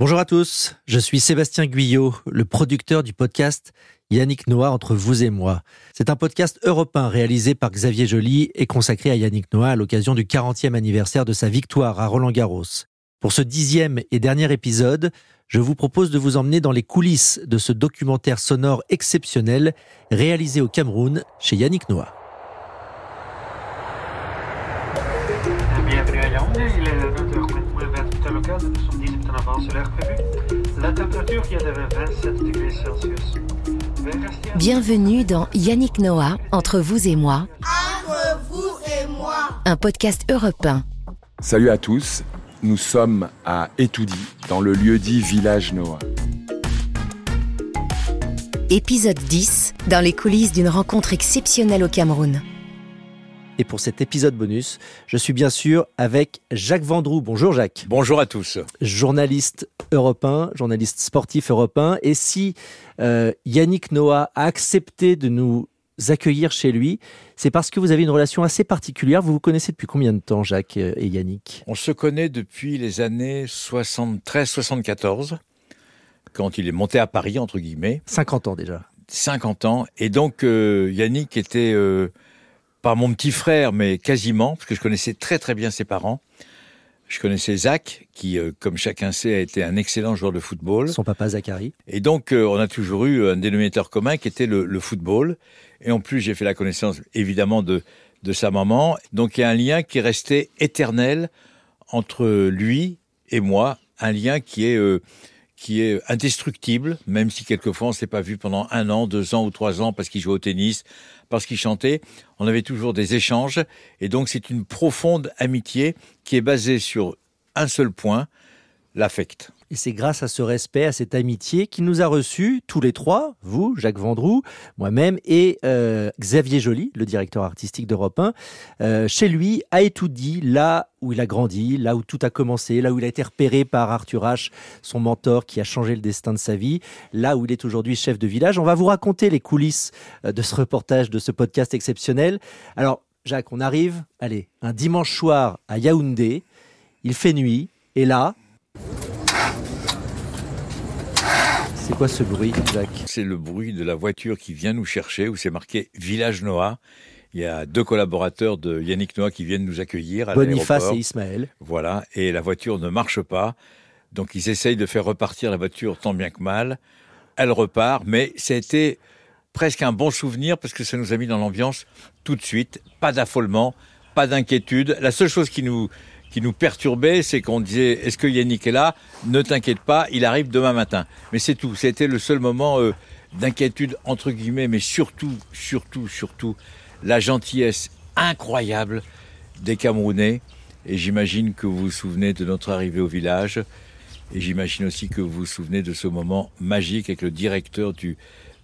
Bonjour à tous, je suis Sébastien Guyot, le producteur du podcast Yannick Noah entre vous et moi. C'est un podcast européen réalisé par Xavier Joly et consacré à Yannick Noah à l'occasion du 40e anniversaire de sa victoire à Roland Garros. Pour ce dixième et dernier épisode, je vous propose de vous emmener dans les coulisses de ce documentaire sonore exceptionnel réalisé au Cameroun chez Yannick Noah. Bienvenue à Yaoundé, il est 9h28 à local, nous sommes 10 minutes en avance sur l'heure prévue. La température vient de 27 degrés Celsius. Bienvenue dans Yannick Noah, Entre vous et moi, Entre vous et moi. un podcast européen. Salut à tous, nous sommes à Etoudi, dans le lieu-dit Village Noah. Épisode 10, dans les coulisses d'une rencontre exceptionnelle au Cameroun. Et pour cet épisode bonus, je suis bien sûr avec Jacques Vendroux. Bonjour Jacques. Bonjour à tous. journaliste européen, journaliste sportif européen. Et si euh, Yannick Noah a accepté de nous accueillir chez lui, c'est parce que vous avez une relation assez particulière. Vous vous connaissez depuis combien de temps, Jacques euh, et Yannick? On se connaît depuis les années 73-74, quand il est monté à Paris, entre guillemets, 50 ans déjà. 50 ans. Et donc, euh, Yannick était euh, pas mon petit frère, mais quasiment, parce que je connaissais très très bien ses parents. Je connaissais Zach, qui, euh, comme chacun sait, a été un excellent joueur de football. Son papa Zachary. Et donc, euh, on a toujours eu un dénominateur commun qui était le, le football. Et en plus, j'ai fait la connaissance, évidemment, de, de sa maman. Donc, il y a un lien qui est resté éternel entre lui et moi. Un lien qui est, euh, qui est indestructible, même si quelquefois on s'est pas vu pendant un an, deux ans ou trois ans parce qu'il jouait au tennis, parce qu'il chantait. On avait toujours des échanges. Et donc, c'est une profonde amitié qui est basée sur un seul point, l'affect. Et c'est grâce à ce respect, à cette amitié qu'il nous a reçus, tous les trois, vous, Jacques Vendroux, moi-même et euh, Xavier Joly, le directeur artistique d'Europe 1, euh, chez lui, à Etoudi, là où il a grandi, là où tout a commencé, là où il a été repéré par Arthur H, son mentor qui a changé le destin de sa vie, là où il est aujourd'hui chef de village. On va vous raconter les coulisses euh, de ce reportage, de ce podcast exceptionnel. Alors, Jacques, on arrive, allez, un dimanche soir à Yaoundé, il fait nuit, et là... C'est quoi ce bruit, Jacques C'est le bruit de la voiture qui vient nous chercher, où c'est marqué Village Noah. Il y a deux collaborateurs de Yannick Noah qui viennent nous accueillir à Boniface et Ismaël. Voilà, et la voiture ne marche pas. Donc ils essayent de faire repartir la voiture tant bien que mal. Elle repart, mais ça a été presque un bon souvenir parce que ça nous a mis dans l'ambiance tout de suite. Pas d'affolement, pas d'inquiétude. La seule chose qui nous qui nous perturbait, c'est qu'on disait est-ce que Yannick est là? Ne t'inquiète pas, il arrive demain matin. Mais c'est tout. C'était le seul moment euh, d'inquiétude entre guillemets, mais surtout, surtout, surtout la gentillesse incroyable des Camerounais. Et j'imagine que vous vous souvenez de notre arrivée au village. Et j'imagine aussi que vous vous souvenez de ce moment magique avec le directeur du,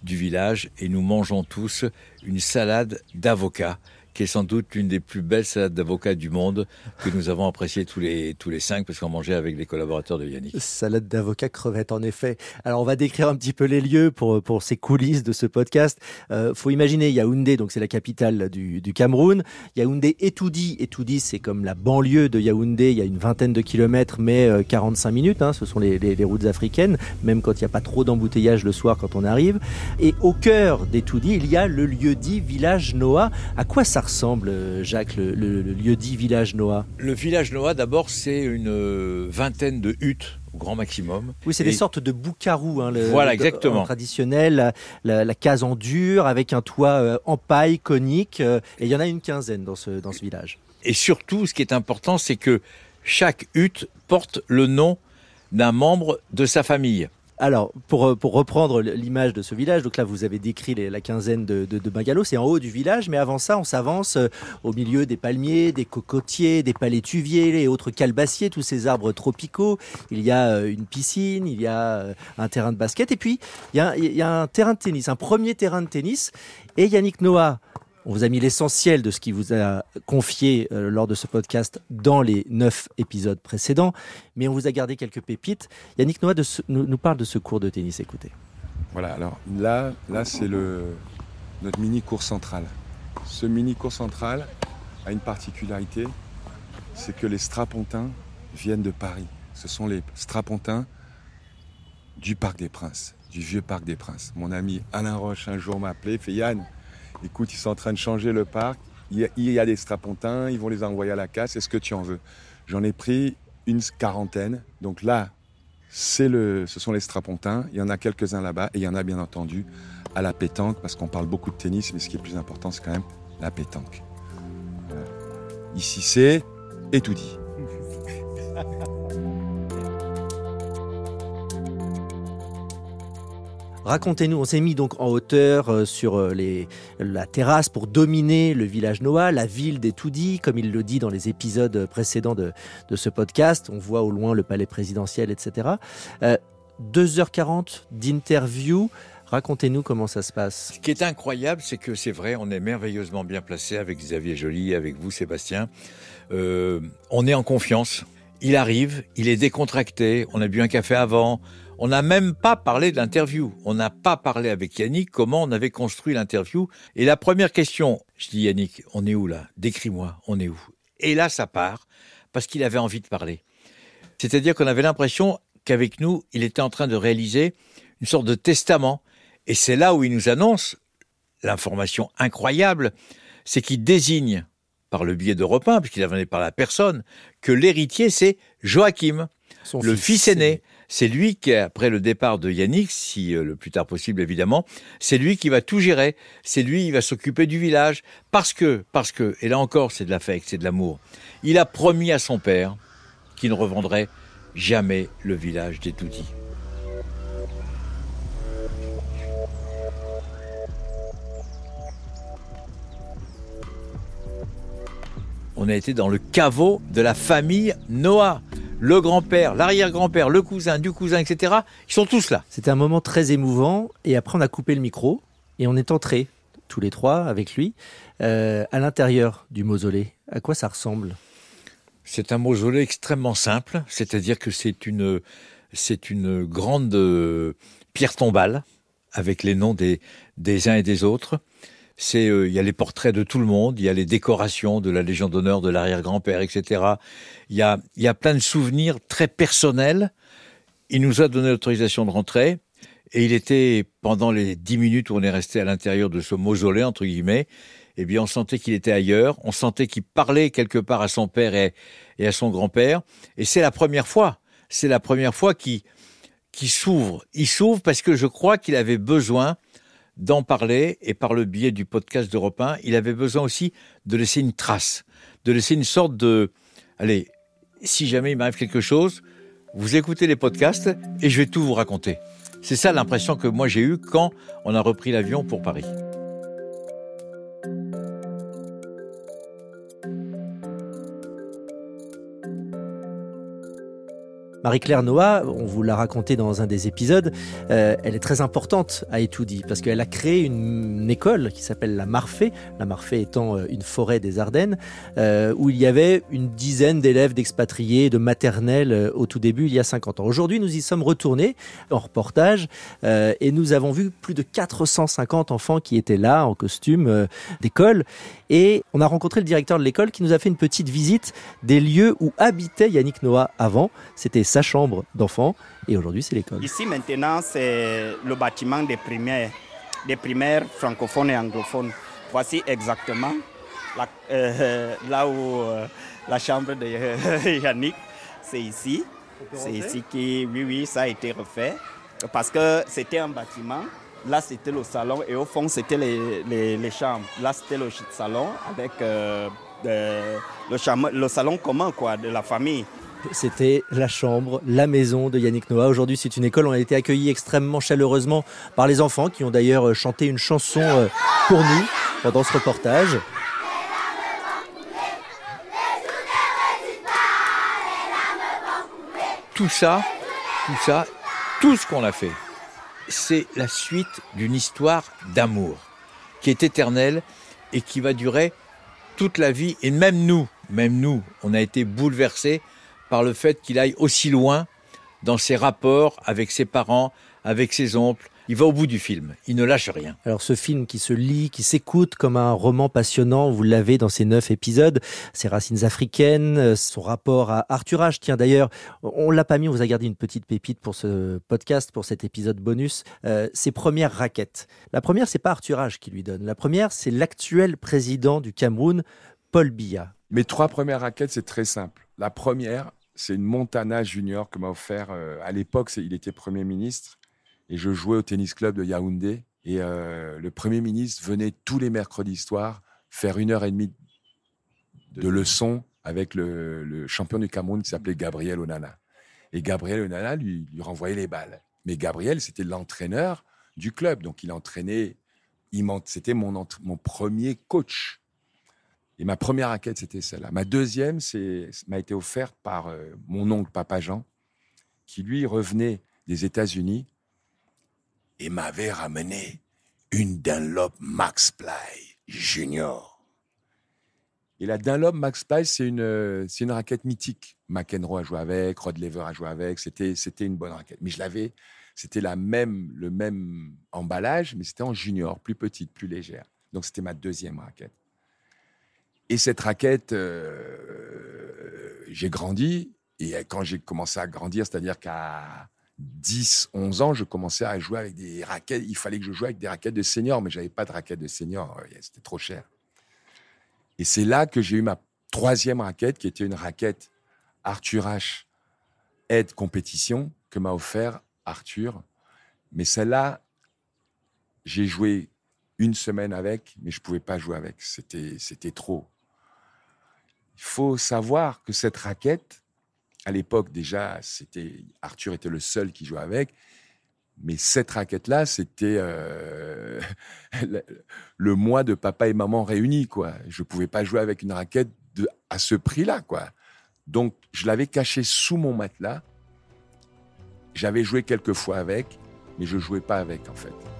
du village. Et nous mangeons tous une salade d'avocat, qui est sans doute l'une des plus belles salades d'avocat du monde, que nous avons appréciée tous les, tous les cinq, parce qu'on mangeait avec les collaborateurs de Yannick. Salade d'avocat crevette, en effet. Alors, on va décrire un petit peu les lieux pour, pour ces coulisses de ce podcast. Euh, faut imaginer Yaoundé, donc c'est la capitale du, du Cameroun. Yaoundé Etoudi. Etoudi, c'est comme la banlieue de Yaoundé. Il y a une vingtaine de kilomètres, mais euh, 45 minutes. hein. ce sont les, les- routes africaines, même quand il n'y a pas trop d'embouteillage le soir quand on arrive. Et au cœur d'Etoudi, il y a le lieu-dit village Noah. À quoi ça ressemble, euh, Jacques, le, le- le lieu-dit village Noah Le village Noah, d'abord, c'est une euh, vingtaine de huttes au grand maximum. Oui, c'est Et- des sortes de boucarous. Hein, le, Voilà, exactement. en traditionnel, la, la- la case en dur avec un toit euh, en paille conique. euh, et il y en a une quinzaine dans ce, dans ce village. Et surtout, ce qui est important, c'est que chaque hutte porte le nom d'un membre de sa famille. Alors, pour, euh, pour reprendre l'image de ce village, donc là, vous avez décrit la quinzaine de, de, de bungalows, c'est en haut du village, mais avant ça, on s'avance euh, au milieu des palmiers, des cocotiers, des palétuviers et autres calebassiers, tous ces arbres tropicaux. Il y a euh, une piscine, il y a un terrain de basket, et puis il y a, il y a un terrain de tennis, un premier terrain de tennis. Et Yannick Noah, on vous a mis l'essentiel de ce qu'il vous a confié euh, lors de ce podcast dans les neuf épisodes précédents, mais on vous a gardé quelques pépites. Yannick Noah nous, parle de ce cours de tennis, écoutez. Voilà, alors là, là c'est notre mini cours central. Ce mini cours central a une particularité, c'est que les strapontins viennent de Paris. Ce sont les strapontins du Parc des Princes, du vieux Parc des Princes. Mon ami Alain Roche un jour m'a appelé, fait Yann, écoute, ils sont en train de changer le parc, il y a, des strapontins, ils vont les envoyer à la casse, est-ce que tu en veux? J'en ai pris une quarantaine, donc là, c'est le, ce sont les strapontins, il y en a quelques-uns là-bas, et il y en a bien entendu à la pétanque, parce qu'on parle beaucoup de tennis, mais ce qui est plus important, c'est quand même la pétanque. Ici, c'est et Racontez-nous, on s'est mis donc en hauteur euh, sur euh, les, la terrasse pour dominer le village Noah, la ville des Toudis, comme il le dit dans les épisodes précédents de, ce podcast. On voit au loin le palais présidentiel, etc. Euh, 2h40 d'interview. Racontez-nous comment ça se passe. Ce qui est incroyable, c'est que c'est vrai, on est merveilleusement bien placé avec Xavier Joly, avec vous, Sébastien. Euh, on est en confiance. Il arrive, il est décontracté, on a bu un café avant, on n'a même pas parlé de l'interview. On n'a pas parlé avec Yannick comment on avait construit l'interview. Et la première question, je dis Yannick, on est où là? Décris-moi, on est où? Et là, ça part, parce qu'il avait envie de parler. C'est-à-dire qu'on avait l'impression qu'avec nous, il était en train de réaliser une sorte de testament. Et c'est là où il nous annonce l'information incroyable, c'est qu'il désigne, par le biais d'Europe 1, puisqu'il avait par la personne, que l'héritier, c'est Joachim, Son le fils aîné. C'est lui qui, après le départ de Yannick, si euh, le plus tard possible évidemment, c'est lui qui va tout gérer. C'est lui qui va s'occuper du village. Parce que, parce que, et là encore, c'est de l'affect, c'est de l'amour. Il a promis à son père qu'il ne revendrait jamais le village des Toutis. On a été dans le caveau de la famille Noah. Le grand-père, l'arrière-grand-père, le cousin, du cousin, etc. Ils sont tous là. C'était un moment très émouvant et après on a coupé le micro et on est entrés tous les trois avec lui euh, à l'intérieur du mausolée. À quoi ça ressemble? C'est un mausolée extrêmement simple, c'est-à-dire que c'est une, c'est une grande euh, pierre tombale avec les noms des, des uns et des autres. C'est, euh, il y a les portraits de tout le monde, il y a les décorations de la Légion d'honneur de l'arrière-grand-père, etc. Il y a, y a plein de souvenirs très personnels. Il nous a donné l'autorisation de rentrer et il était pendant les dix minutes où on est resté à l'intérieur de ce mausolée entre guillemets. Eh bien, on sentait qu'il était ailleurs. On sentait qu'il parlait quelque part à son père et, et à son grand-père. Et c'est la première fois. C'est la première fois qu'il qui s'ouvre. Il s'ouvre parce que je crois qu'il avait besoin d'en parler et par le biais du podcast d'Europe 1, il avait besoin aussi de laisser une trace, de laisser une sorte de, allez, si jamais il m'arrive quelque chose, vous écoutez les podcasts et je vais tout vous raconter. C'est ça l'impression que moi j'ai eue quand on a repris l'avion pour Paris. Marie-Claire Noah, on vous l'a raconté dans un des épisodes, euh, elle est très importante à Etoudi parce qu'elle a créé une, école qui s'appelle la Marfée, la Marfée étant euh, une forêt des Ardennes, euh, où il y avait une dizaine d'élèves d'expatriés de maternelle au tout début, il y a 50 ans. Aujourd'hui, nous y sommes retournés en reportage et nous avons vu plus de 450 enfants qui étaient là en costume d'école et on a rencontré le directeur de l'école qui nous a fait une petite visite des lieux où habitait Yannick Noah avant. C'était sa chambre d'enfant et aujourd'hui c'est l'école. Ici maintenant, c'est le bâtiment des primaires, des primaires francophones et anglophones. Voici exactement la- euh, là où euh, la chambre de euh, Yannick, c'est ici. C'est ici qui, oui, oui, ça a été refait parce que c'était un bâtiment. Là, c'était le salon et au fond, c'était les, les- les chambres. Là, c'était le salon avec euh, de- le, le salon commun quoi, de la famille. C'était la chambre, la maison de Yannick Noah. Aujourd'hui, c'est une école. On a été accueillis extrêmement chaleureusement par les enfants qui ont d'ailleurs euh, chanté une chanson euh, pour nous pendant ce reportage. Tout ça, tout ça, tout ce qu'on a fait, c'est la suite d'une histoire d'amour qui est éternelle et qui va durer toute la vie. Et même nous, même nous, on a été bouleversés par le fait qu'il aille aussi loin dans ses rapports avec ses parents, avec ses oncles, il va au bout du film. Il ne lâche rien. Alors ce film qui se lit, qui s'écoute comme un roman passionnant, vous l'avez dans ces neuf épisodes, ses racines africaines, euh, son rapport à Arthur H. Tiens d'ailleurs, on l'a pas mis, on vous a gardé une petite pépite pour ce podcast, pour cet épisode bonus. Euh, ses premières raquettes. La première, c'est pas Arthur H. qui lui donne. La première, c'est l'actuel président du Cameroun, Paul Biya. Mes trois premières raquettes, c'est très simple. La première, c'est une Montana Junior que m'a offert euh, à l'époque. Il était Premier ministre et je jouais au tennis club de Yaoundé. Et euh, le Premier ministre venait tous les mercredis soirs faire une heure et demie de leçons avec le, champion du Cameroun qui s'appelait Gabriel Onana. Et Gabriel Onana lui, lui renvoyait les balles. Mais Gabriel, c'était l'entraîneur du club. Donc il entraînait, c'était mon, mon premier coach. Et ma première raquette, c'était celle-là. Ma deuxième, c'est m'a été offerte par euh, mon oncle Papa Jean, qui lui revenait des États-Unis et m'avait ramené une Dunlop Max Ply Junior. Et la Dunlop Max Ply, c'est une, une raquette mythique. McEnroe a joué avec, Rod Lever a joué avec. C'était, une bonne raquette. Mais je l'avais, c'était le même emballage, mais c'était en junior, plus petite, plus légère. Donc c'était ma deuxième raquette. Et cette raquette, euh, j'ai grandi. Et quand j'ai commencé à grandir, c'est-à-dire qu'à 10, 11 ans, je commençais à jouer avec des raquettes. Il fallait que je joue avec des raquettes de senior, mais j'avais pas de raquettes de senior. C'était trop cher. Et c'est là que j'ai eu ma troisième raquette, qui était une raquette Arthur H. Aide Compétition, que m'a offert Arthur. Mais celle-là, j'ai joué une semaine avec, mais je pouvais pas jouer avec. C'était, c'était trop. Il faut savoir que cette raquette, à l'époque déjà, c'était Arthur était le seul qui jouait avec. Mais cette raquette-là, c'était euh, le mois de papa et maman réunis, quoi. Je pouvais pas jouer avec une raquette à ce prix-là, quoi. Donc, je l'avais cachée sous mon matelas. J'avais joué quelques fois avec, mais je jouais pas avec, en fait.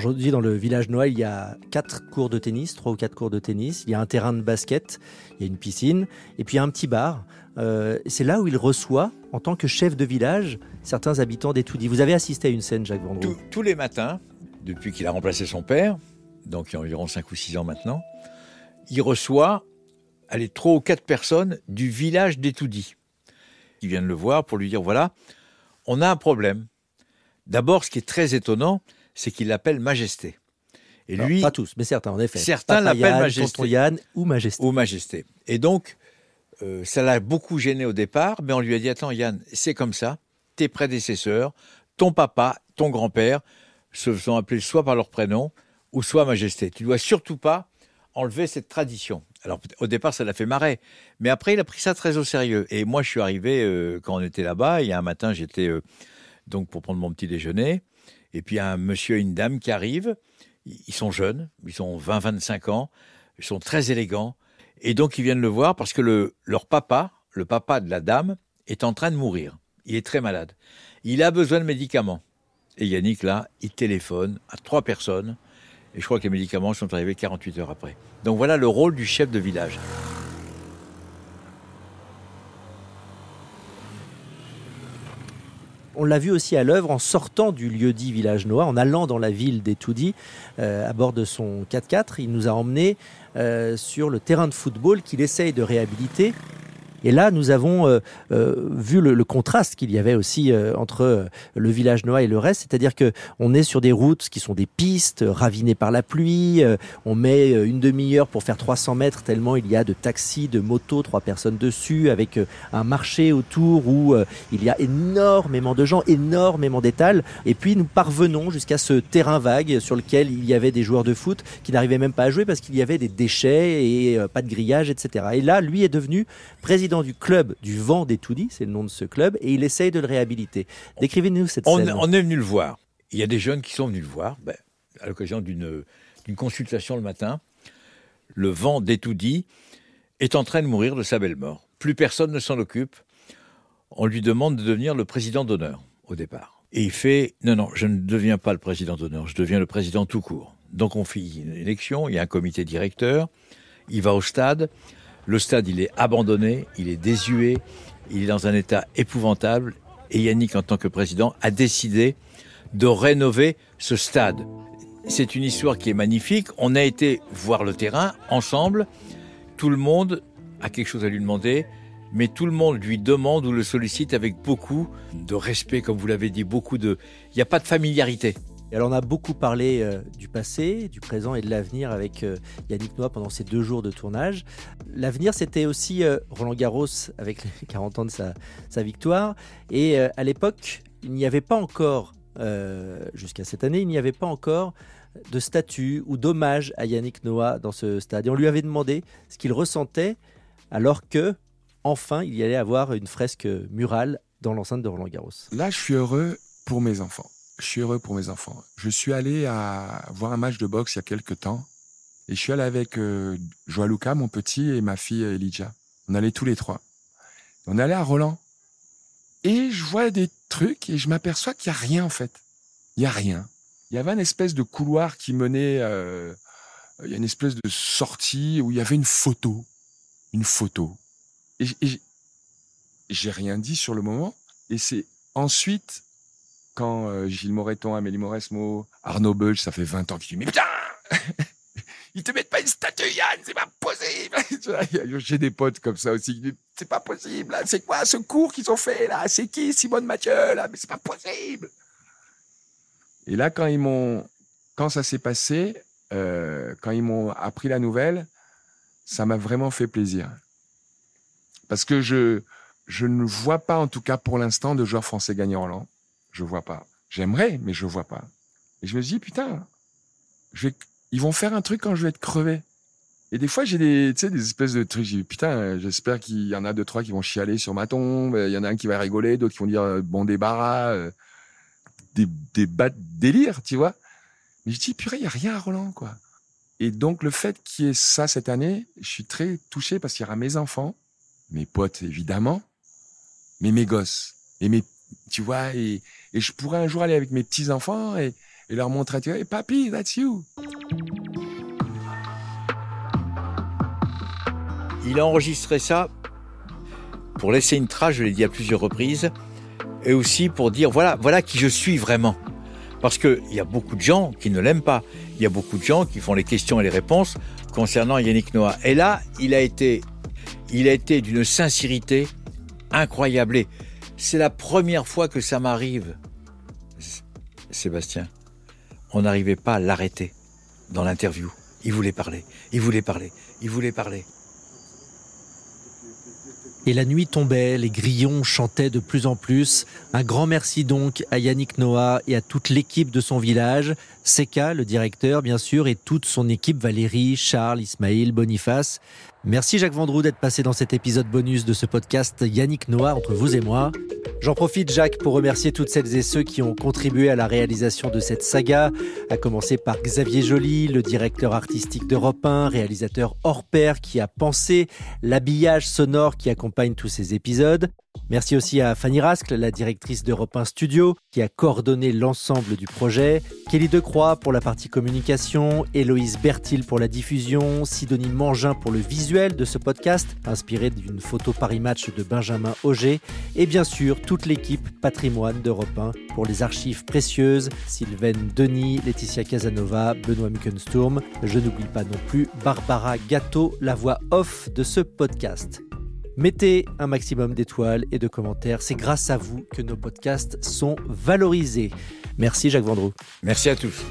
Aujourd'hui, dans le village Noël, il y a quatre cours de tennis, trois ou quatre cours de tennis. Il y a un terrain de basket, il y a une piscine, et puis il y a un petit bar. Euh, c'est là où il reçoit, en tant que chef de village, certains habitants d'Etoudi. Vous avez assisté à une scène, Jacques Vendroux Tous les matins, depuis qu'il a remplacé son père, donc il y a environ cinq ou six ans maintenant, il reçoit allez, trois ou quatre personnes du village d'Etoudi qui viennent le voir pour lui dire voilà, on a un problème. D'abord, ce qui est très étonnant, c'est qu'il l'appelle Majesté. Et lui, pas tous, mais certains, en effet. Certains l'appellent Majesté. Yann ou Majesté. Ou Majesté. Et donc, euh, ça l'a beaucoup gêné au départ, mais on lui a dit Attends, Yann, c'est comme ça. Tes prédécesseurs, ton papa, ton grand-père se sont appelés soit par leur prénom ou soit Majesté. Tu dois surtout pas enlever cette tradition. Alors au départ, ça l'a fait marrer, mais après, il a pris ça très au sérieux. Et moi, je suis arrivé euh, quand on était là-bas. Il y a un matin, j'étais euh, donc pour prendre mon petit déjeuner. Et puis un monsieur et une dame qui arrivent. Ils sont jeunes, ils ont 20-25 ans, ils sont très élégants. Et donc ils viennent le voir parce que le, leur papa, le papa de la dame, est en train de mourir. Il est très malade. Il a besoin de médicaments. Et Yannick, là, il téléphone à trois personnes. Et je crois que les médicaments sont arrivés 48 heures après. Donc voilà le rôle du chef de village. On l'a vu aussi à l'œuvre en sortant du lieu-dit Village Noir, en allant dans la ville d'Etoudi euh, à bord de son 4x4. Il nous a emmenés euh, sur le terrain de football qu'il essaye de réhabiliter et là, nous avons euh, euh, vu le, contraste qu'il y avait aussi euh, entre le village Noah et le reste, c'est-à-dire que on est sur des routes qui sont des pistes ravinées par la pluie. on met une demi-heure pour faire 300 mètres tellement il y a de taxis, de motos, trois personnes dessus, avec un marché autour où il y a énormément de gens, énormément d'étals. Et puis nous parvenons jusqu'à ce terrain vague sur lequel il y avait des joueurs de foot qui n'arrivaient même pas à jouer parce qu'il y avait des déchets et pas de grillage, etc. Et là, lui est devenu président du club du Vent d'Etoudi, c'est le nom de ce club, et il essaye de le réhabiliter. Décrivez-nous cette on, scène. On est venu le voir. Il y a des jeunes qui sont venus le voir ben, à l'occasion d'une consultation le matin. Le Vent d'Etoudi est en train de mourir de sa belle mort. Plus personne ne s'en occupe. On lui demande de devenir le président d'honneur au départ. Et il fait non, non, je ne deviens pas le président d'honneur, je deviens le président tout court. Donc on fait une élection, il y a un comité directeur, il va au stade, le stade il est abandonné, il est désuet, il est dans un état épouvantable, et Yannick en tant que président a décidé de rénover ce stade. C'est une histoire qui est magnifique, on a été voir le terrain ensemble, tout le monde a quelque chose à lui demander, mais tout le monde lui demande ou le sollicite avec beaucoup de respect, comme vous l'avez dit, beaucoup de... Il n'y a pas de familiarité. Et alors on a beaucoup parlé euh, du passé, du présent et de l'avenir avec euh, Yannick Noah pendant ces deux jours de tournage. L'avenir, c'était aussi euh, Roland Garros avec les 40 ans de sa, victoire. Et à l'époque, il n'y avait pas encore, jusqu'à cette année, il n'y avait pas encore de statut ou d'hommage à Yannick Noah dans ce stade. On lui avait demandé ce qu'il ressentait alors que, enfin, il y allait avoir une fresque murale dans l'enceinte de Roland Garros. Là, je suis heureux pour mes enfants je suis heureux pour mes enfants. Je suis allé voir un match de boxe il y a quelques temps. Et je suis allé avec euh, Joaluca, mon petit, et ma fille Elijah. On allait tous les trois. On allait à Roland. Et je vois des trucs et je m'aperçois qu'il n'y a rien en fait. Il n'y a rien. Il y avait une espèce de couloir qui menait... Euh, il y a une espèce de sortie où il y avait une photo. Une photo. Et, et j'ai rien dit sur le moment. Et c'est ensuite quand euh, Gilles Moreton, Amélie Mauresmo, Arnaud Beuge, ça fait 20 ans qu'ils disent Mais putain Ils te mettent pas une statue, Yann, c'est pas possible J'ai des potes comme ça aussi. C'est pas possible, c'est quoi ce cours qu'ils ont fait là C'est qui Simone Mathieu là Mais c'est pas possible Et là, quand ils m'ont. Quand ça s'est passé, euh, quand ils m'ont appris la nouvelle, ça m'a vraiment fait plaisir. Parce que je, je ne vois pas, en tout cas pour l'instant, de joueurs français gagner Roland. Je vois pas. J'aimerais, mais je vois pas. Et je me dis, putain, je vais, ils vont faire un truc quand je vais être crevé. Et des fois, j'ai des, des espèces de trucs. J'ai putain, j'espère qu'il y en a deux, trois qui vont chialer sur ma tombe. Il y en a un qui va rigoler, d'autres qui vont dire euh, bon débarras, euh, des, des bas de délire, tu vois. Mais je dis, purée, il y a rien à Roland, quoi. Et donc, le fait qu'il y ait ça cette année, je suis très touché parce qu'il y aura mes enfants, mes potes, évidemment, mais mes gosses et mes tu vois, et, je pourrais un jour aller avec mes petits-enfants et, leur montrer, tu vois, hey, papi, that's you. Il a enregistré ça pour laisser une trace, je l'ai dit à plusieurs reprises, et aussi pour dire, voilà, voilà qui je suis vraiment. Parce qu'il y a beaucoup de gens qui ne l'aiment pas. Il y a beaucoup de gens qui font les questions et les réponses concernant Yannick Noah. Et là, il a été, il a été d'une sincérité incroyable. C'est la première fois que ça m'arrive. Sébastien, on n'arrivait pas à l'arrêter dans l'interview. Il voulait parler, il voulait parler, il voulait parler. Et la nuit tombait, les grillons chantaient de plus en plus. Un grand merci donc à Yannick Noah et à toute l'équipe de son village. Seka, le directeur, bien sûr, et toute son équipe, Valérie, Charles, Ismaïl, Boniface. Merci Jacques Vendroux d'être passé dans cet épisode bonus de ce podcast Yannick Noah entre vous et moi. J'en profite Jacques pour remercier toutes celles et ceux qui ont contribué à la réalisation de cette saga, à commencer par Xavier Joly, le directeur artistique d'Europe 1, réalisateur hors pair qui a pensé l'habillage sonore qui accompagne tous ces épisodes. Merci aussi à Fanny Rascle, la directrice d'Europe 1 Studio, qui a coordonné l'ensemble du projet, Kelly Decroix pour la partie communication, Héloïse Bertil pour la diffusion, Sidonie Mangin pour le visuel de ce podcast, inspiré d'une photo Paris Match de Benjamin Auger, et bien sûr toute l'équipe patrimoine d'Europe 1 pour les archives précieuses, Sylvaine Denis, Laetitia Casanova, Benoît Muckensturm, je n'oublie pas non plus Barbara Gâteau, la voix off de ce podcast. Mettez un maximum d'étoiles et de commentaires. C'est grâce à vous que nos podcasts sont valorisés. Merci Jacques Vendroux. Merci à tous.